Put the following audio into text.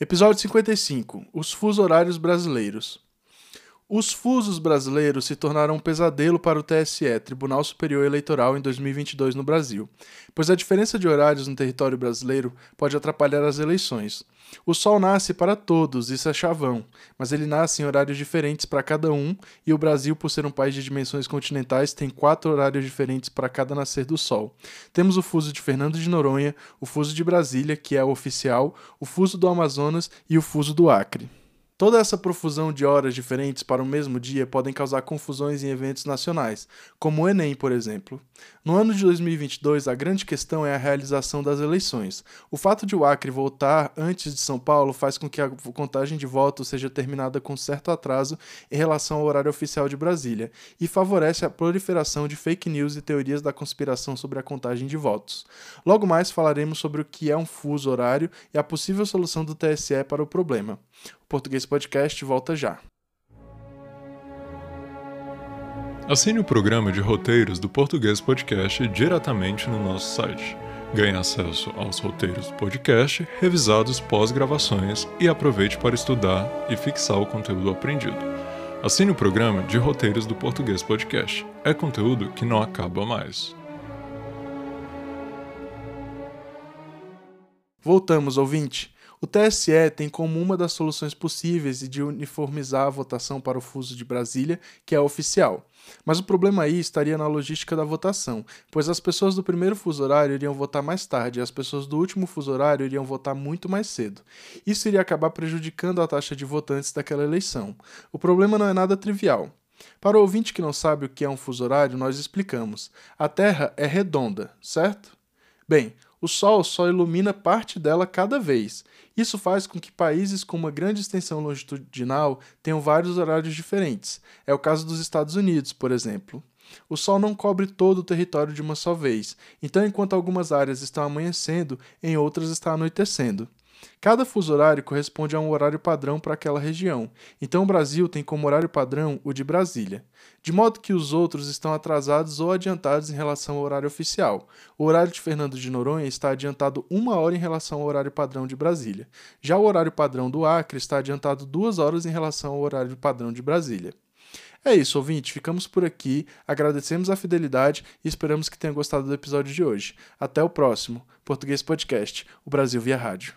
Episódio 55 Os Fusos Horários Brasileiros. Os fusos brasileiros se tornaram um pesadelo para o TSE, Tribunal Superior Eleitoral, em 2022 no Brasil, pois a diferença de horários no território brasileiro pode atrapalhar as eleições. O Sol nasce para todos, isso é chavão, mas ele nasce em horários diferentes para cada um, e o Brasil, por ser um país de dimensões continentais, tem quatro horários diferentes para cada nascer do Sol. Temos o fuso de Fernando de Noronha, o fuso de Brasília, que é o oficial, o fuso do Amazonas e o fuso do Acre. Toda essa profusão de horas diferentes para o mesmo dia podem causar confusões em eventos nacionais, como o Enem, por exemplo. No ano de 2022, a grande questão é a realização das eleições. O fato de o Acre voltar antes de São Paulo faz com que a contagem de votos seja terminada com certo atraso em relação ao horário oficial de Brasília, e favorece a proliferação de fake news e teorias da conspiração sobre a contagem de votos. Logo mais falaremos sobre o que é um fuso horário e a possível solução do TSE para o problema. Português Podcast volta já. Assine o programa de roteiros do Português Podcast diretamente no nosso site. Ganhe acesso aos roteiros do podcast, revisados pós-gravações e aproveite para estudar e fixar o conteúdo aprendido. Assine o programa de roteiros do Português Podcast. É conteúdo que não acaba mais. Voltamos, ouvinte. O TSE tem como uma das soluções possíveis de uniformizar a votação para o fuso de Brasília, que é oficial. Mas o problema aí estaria na logística da votação, pois as pessoas do primeiro fuso horário iriam votar mais tarde e as pessoas do último fuso horário iriam votar muito mais cedo. Isso iria acabar prejudicando a taxa de votantes daquela eleição. O problema não é nada trivial. Para o ouvinte que não sabe o que é um fuso horário, nós explicamos. A Terra é redonda, certo? Bem, o Sol só ilumina parte dela cada vez. Isso faz com que países com uma grande extensão longitudinal tenham vários horários diferentes. É o caso dos Estados Unidos, por exemplo. O Sol não cobre todo o território de uma só vez, então, enquanto algumas áreas estão amanhecendo, em outras está anoitecendo. Cada fuso horário corresponde a um horário padrão para aquela região, então o Brasil tem como horário padrão o de Brasília, de modo que os outros estão atrasados ou adiantados em relação ao horário oficial. O horário de Fernando de Noronha está adiantado uma hora em relação ao horário padrão de Brasília. Já o horário padrão do Acre está adiantado duas horas em relação ao horário padrão de Brasília. É isso, ouvinte. Ficamos por aqui. Agradecemos a fidelidade e esperamos que tenha gostado do episódio de hoje. Até o próximo. Português Podcast, o Brasil via rádio.